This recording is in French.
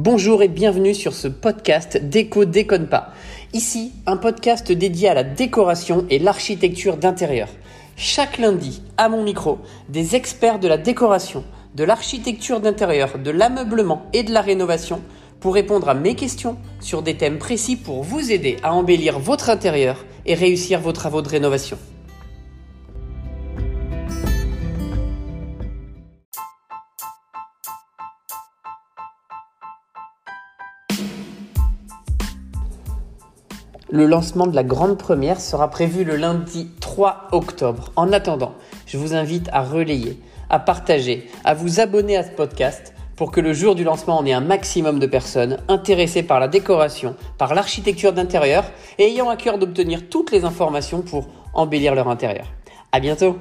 Bonjour et bienvenue sur ce podcast Déco déconne pas. Ici, un podcast dédié à la décoration et l'architecture d'intérieur. Chaque lundi, à mon micro, des experts de la décoration, de l'architecture d'intérieur, de l'ameublement et de la rénovation pour répondre à mes questions sur des thèmes précis pour vous aider à embellir votre intérieur et réussir vos travaux de rénovation. Le lancement de la grande première sera prévu le lundi 3 octobre. En attendant, je vous invite à relayer, à partager, à vous abonner à ce podcast pour que le jour du lancement, on ait un maximum de personnes intéressées par la décoration, par l'architecture d'intérieur et ayant à cœur d'obtenir toutes les informations pour embellir leur intérieur. À bientôt!